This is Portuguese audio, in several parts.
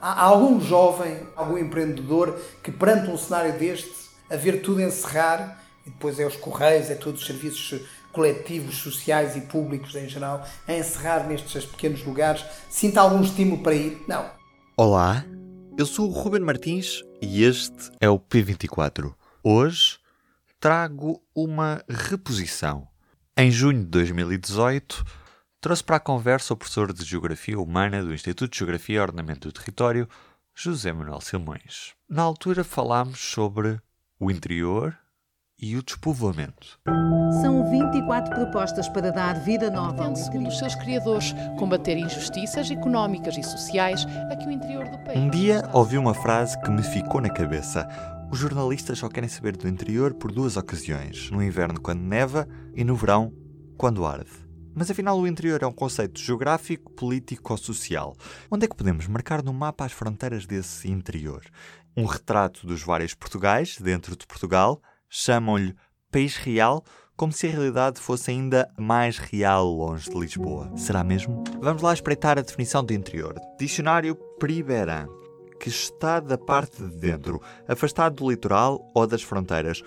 Há algum jovem, algum empreendedor que perante um cenário deste, a ver tudo encerrar, e depois é os correios, é todos os serviços coletivos, sociais e públicos em geral, a encerrar nestes pequenos lugares, sinta algum estímulo para ir? Não. Olá, eu sou o Ruben Martins e este é o P24. Hoje trago uma reposição. Em junho de 2018, trouxe para a conversa o professor de Geografia Humana do Instituto de Geografia e Ordenamento do Território, José Manuel Silmões. Na altura falámos sobre o interior e o despovoamento. São 24 propostas para dar vida nova ao segundo os seus criadores, combater injustiças económicas e sociais a que o interior do país... Um dia ouvi uma frase que me ficou na cabeça. Os jornalistas só querem saber do interior por duas ocasiões: no inverno, quando neva, e no verão, quando arde. Mas afinal, o interior é um conceito geográfico, político ou social. Onde é que podemos marcar no mapa as fronteiras desse interior? Um retrato dos vários Portugais dentro de Portugal chamam-lhe País Real, como se a realidade fosse ainda mais real longe de Lisboa. Será mesmo? Vamos lá espreitar a definição do interior. Dicionário Priberan, que está da parte de dentro, afastado do litoral ou das fronteiras.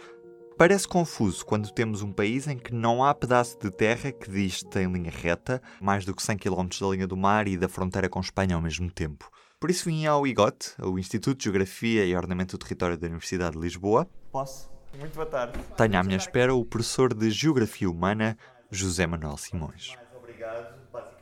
Parece confuso quando temos um país em que não há pedaço de terra que diste em linha reta, mais do que 100 km da linha do mar e da fronteira com Espanha ao mesmo tempo. Por isso vim ao IGOT, o Instituto de Geografia e Ordenamento do Território da Universidade de Lisboa. Posso? Muito boa tarde. Tenho à minha espera o professor de Geografia Humana, José Manuel Simões.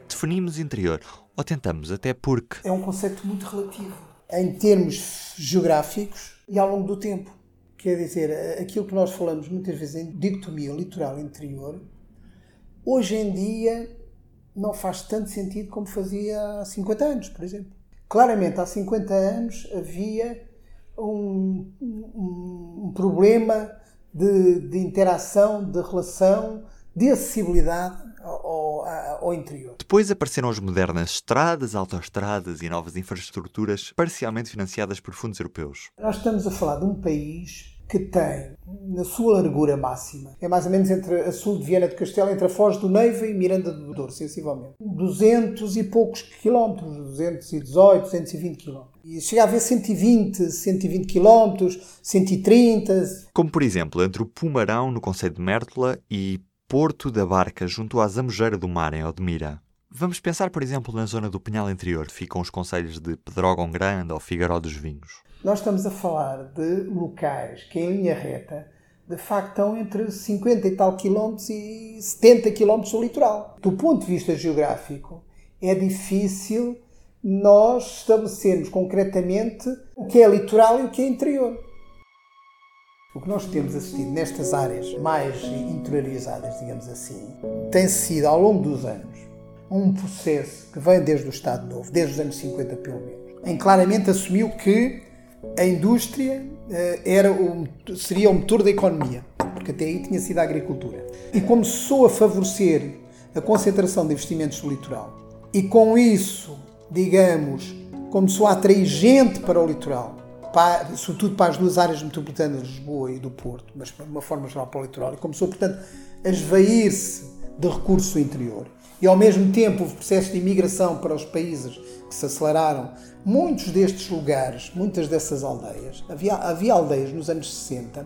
Definimos interior, ou tentamos, até porque. É um conceito muito relativo, em termos geográficos e ao longo do tempo. Quer dizer, aquilo que nós falamos muitas vezes em dicotomia litoral-interior, hoje em dia não faz tanto sentido como fazia há 50 anos, por exemplo. Claramente, há 50 anos havia um, um, um problema de, de, interação, de relação, de acessibilidade ao, interior. Depois apareceram as modernas estradas, autoestradas e novas infraestruturas parcialmente financiadas por fundos europeus. Nós estamos a falar de um país que tem, na sua largura máxima, é mais ou menos entre a sul de Viana de Castelo, entre a Foz do Neiva e Miranda do Douro, sensivelmente. 200 e poucos quilómetros, 218, 220 quilómetros. E chega a haver 120, 120 quilómetros, 130. Como, por exemplo, entre o Pumarão, no Conselho de Mértola, e Porto da Barca, junto à Zamojeira do Mar, em Odmira. Vamos pensar, por exemplo, na zona do Pinhal Interior, ficam os conselhos de Pedrógão Grande ou Figueiró dos Vinhos. Nós estamos a falar de locais que, em linha reta, de facto estão entre 50 e tal quilómetros e 70 quilómetros do litoral. Do ponto de vista geográfico, é difícil nós estabelecermos concretamente o que é litoral e o que é interior. O que nós temos assistido nestas áreas mais interiorizadas, digamos assim, tem sido, ao longo dos anos, um processo que vem desde o Estado Novo, desde os anos 50 pelo menos, em claramente assumiu que a indústria eh, era o, seria o motor da economia, porque até aí tinha sido a agricultura. E começou a favorecer a concentração de investimentos no litoral. E com isso, digamos, começou a atrair gente para o litoral, para, sobretudo para as duas áreas metropolitanas de Lisboa e do Porto, mas de uma forma geral para o litoral. E começou, portanto, a esvair-se de recurso interior. E ao mesmo tempo houve processos de imigração para os países que se aceleraram. Muitos destes lugares, muitas dessas aldeias, havia, havia aldeias nos anos 60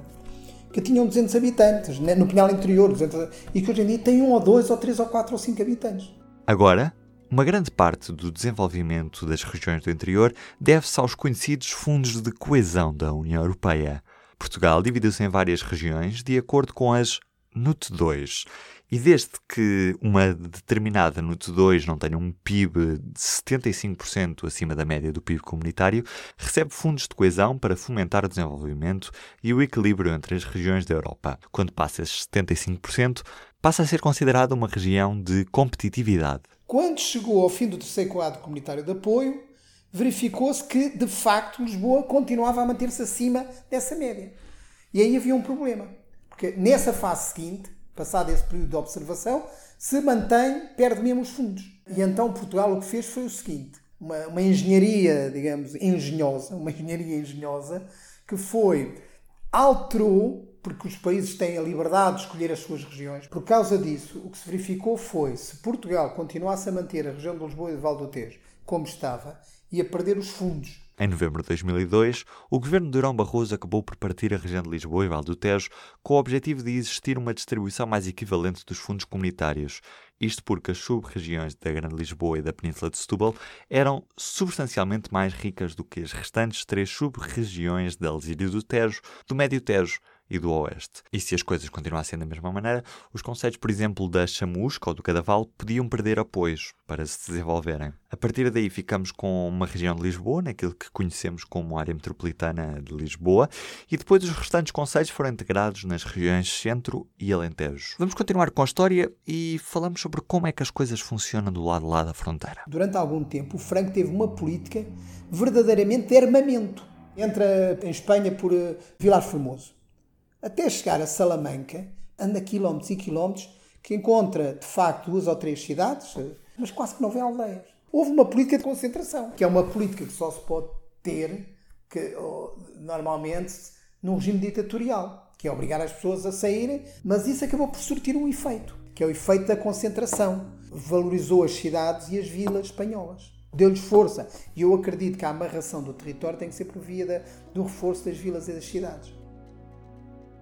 que tinham 200 habitantes, né, no Pinhal Interior, 200, e que hoje em dia têm um ou dois ou três ou quatro ou cinco habitantes. Agora, uma grande parte do desenvolvimento das regiões do interior deve-se aos conhecidos fundos de coesão da União Europeia. Portugal dividiu-se em várias regiões de acordo com as NUT 2 e desde que uma determinada NUT 2 não tenha um PIB de 75% acima da média do PIB comunitário, recebe fundos de coesão para fomentar o desenvolvimento e o equilíbrio entre as regiões da Europa. Quando passa esses 75%, passa a ser considerada uma região de competitividade. Quando chegou ao fim do terceiro quadro comunitário de apoio, verificou-se que, de facto, Lisboa continuava a manter-se acima dessa média. E aí havia um problema. Porque nessa fase seguinte, passado esse período de observação, se mantém, perde mesmo os fundos. E então Portugal o que fez foi o seguinte: uma, uma engenharia, digamos, engenhosa, uma engenharia engenhosa, que foi alterou porque os países têm a liberdade de escolher as suas regiões. Por causa disso, o que se verificou foi se Portugal continuasse a manter a região de Lisboa e de Val do Tejo como estava, ia perder os fundos. Em novembro de 2002, o governo de Durão Barroso acabou por partir a região de Lisboa e Val do Tejo com o objetivo de existir uma distribuição mais equivalente dos fundos comunitários. Isto porque as sub-regiões da Grande Lisboa e da Península de Setúbal eram substancialmente mais ricas do que as restantes três sub-regiões da Alzírio do Tejo, do Médio Tejo e do Oeste. E se as coisas continuassem da mesma maneira, os conselhos, por exemplo, da Chamusca ou do Cadaval, podiam perder apoios para se desenvolverem. A partir daí ficamos com uma região de Lisboa, naquilo que conhecemos como área metropolitana de Lisboa, e depois os restantes conselhos foram integrados nas regiões Centro e Alentejo. Vamos continuar com a história e falamos sobre como é que as coisas funcionam do lado lá da fronteira. Durante algum tempo, o Franco teve uma política verdadeiramente de armamento. Entra em Espanha por uh, Vilar Formoso até chegar a Salamanca, anda quilómetros e quilómetros, que encontra de facto duas ou três cidades, mas quase que não vê aldeias. Houve uma política de concentração, que é uma política que só se pode ter que, normalmente num regime ditatorial, que é obrigar as pessoas a saírem, mas isso acabou por surtir um efeito, que é o efeito da concentração. Valorizou as cidades e as vilas espanholas. Deu-lhes força. E eu acredito que a amarração do território tem que ser por via do reforço das vilas e das cidades.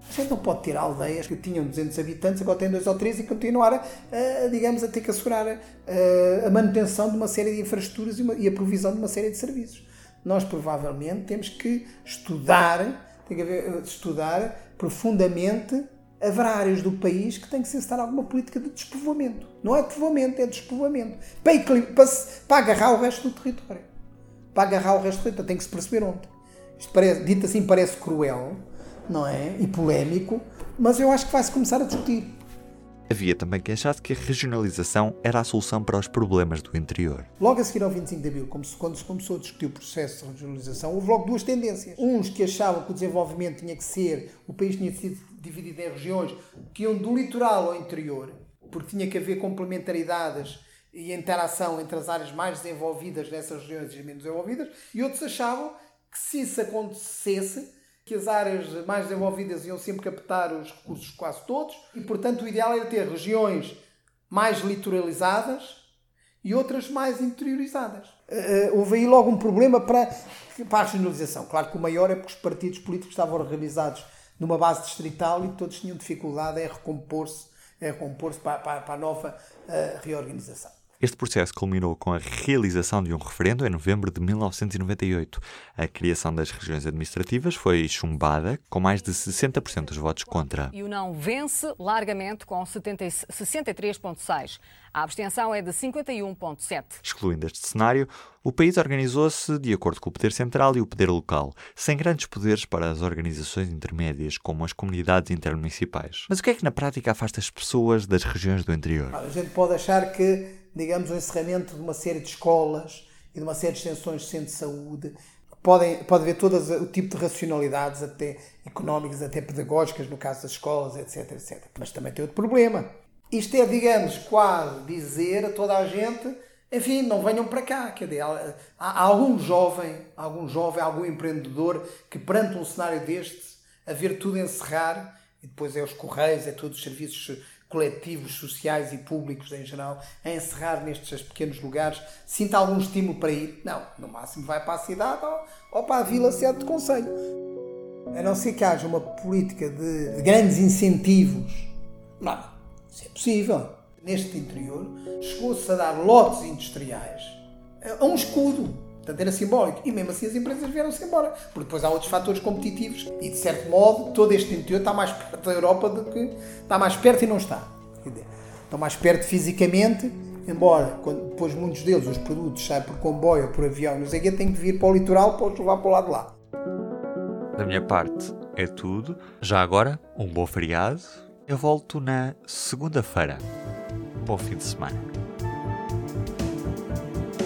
A gente não pode ter aldeias que tinham 200 habitantes, agora têm 2 ou 3 e continuar, a, digamos, a ter que assegurar a, a manutenção de uma série de infraestruturas e, uma, e, a provisão de uma série de serviços. Nós provavelmente temos que estudar, tem que haver, estudar profundamente áreas do país que tem que se alguma política de despovoamento. Não é despovoamento, é despovoamento. Para, para, para agarrar o resto do território. Para agarrar o resto do território. Tem que se perceber onde. Isto parece, dito assim parece cruel, não é? E polémico, mas eu acho que vai-se começar a discutir. Havia também quem achasse que a regionalização era a solução para os problemas do interior. Logo a seguir ao 25 de Abril, quando se começou a discutir o processo de regionalização, houve logo duas tendências. Uns que achavam que o desenvolvimento tinha que ser, o país tinha sido dividido em regiões que iam do litoral ao interior, porque tinha que haver complementaridades e interação entre as áreas mais desenvolvidas dessas regiões e as menos desenvolvidas, e outros achavam que se isso acontecesse, que as áreas mais desenvolvidas iam sempre captar os recursos quase todos e, portanto, o ideal era ter regiões mais litoralizadas e outras mais interiorizadas. Uh, houve aí logo um problema para, para a regionalização. Claro que o maior é porque os partidos políticos estavam organizados numa base distrital e todos tinham dificuldade em recompor-se recompor para, para, para, a nova uh, reorganização. Este processo culminou com a realização de um referendo em novembro de 1998. A criação das regiões administrativas foi chumbada, com mais de 60% dos votos contra. E o não vence largamente com 63,6%. A abstenção é de 51,7%. Excluindo este cenário, o país organizou-se de acordo com o poder central e o poder local, sem grandes poderes para as organizações intermédias, como as comunidades intermunicipais. Mas o que é que na prática afasta as pessoas das regiões do interior? A gente pode achar que digamos, o encerramento de uma série de escolas e de uma série de extensões de centro de saúde. Podem, pode haver todo o tipo de racionalidades, até económicas, até pedagógicas, no caso das escolas, etc, etc. Mas também tem outro problema. Isto é, digamos, quase dizer a toda a gente, enfim, não venham para cá. Quer dizer, há, algum jovem, algum jovem, algum empreendedor que perante um cenário deste, a ver tudo encerrar, e depois é os correios, é todos os serviços coletivos, sociais e públicos em geral, a encerrar nestes pequenos lugares, sinta algum estímulo para ir? Não, no máximo vai para a cidade ou, ou para a vila sede de conselho. A não ser que haja uma política de, de grandes incentivos, não, isso é possível. Neste interior, chegou-se a dar lotes industriais a um escudo Portanto, era simbólico. E mesmo assim as empresas vieram-se embora. Porque depois há outros fatores competitivos. E, de certo modo, todo este interior está mais perto da Europa do que... Está mais perto e não está. Estão mais perto fisicamente, embora quando, depois muitos deles, os produtos, saem por comboio ou por avião, não sei o quê, têm que vir para o litoral para os levar para o lado de lá. Da minha parte, é tudo. Já agora, um bom feriado. Eu volto na segunda-feira. Bom fim de semana.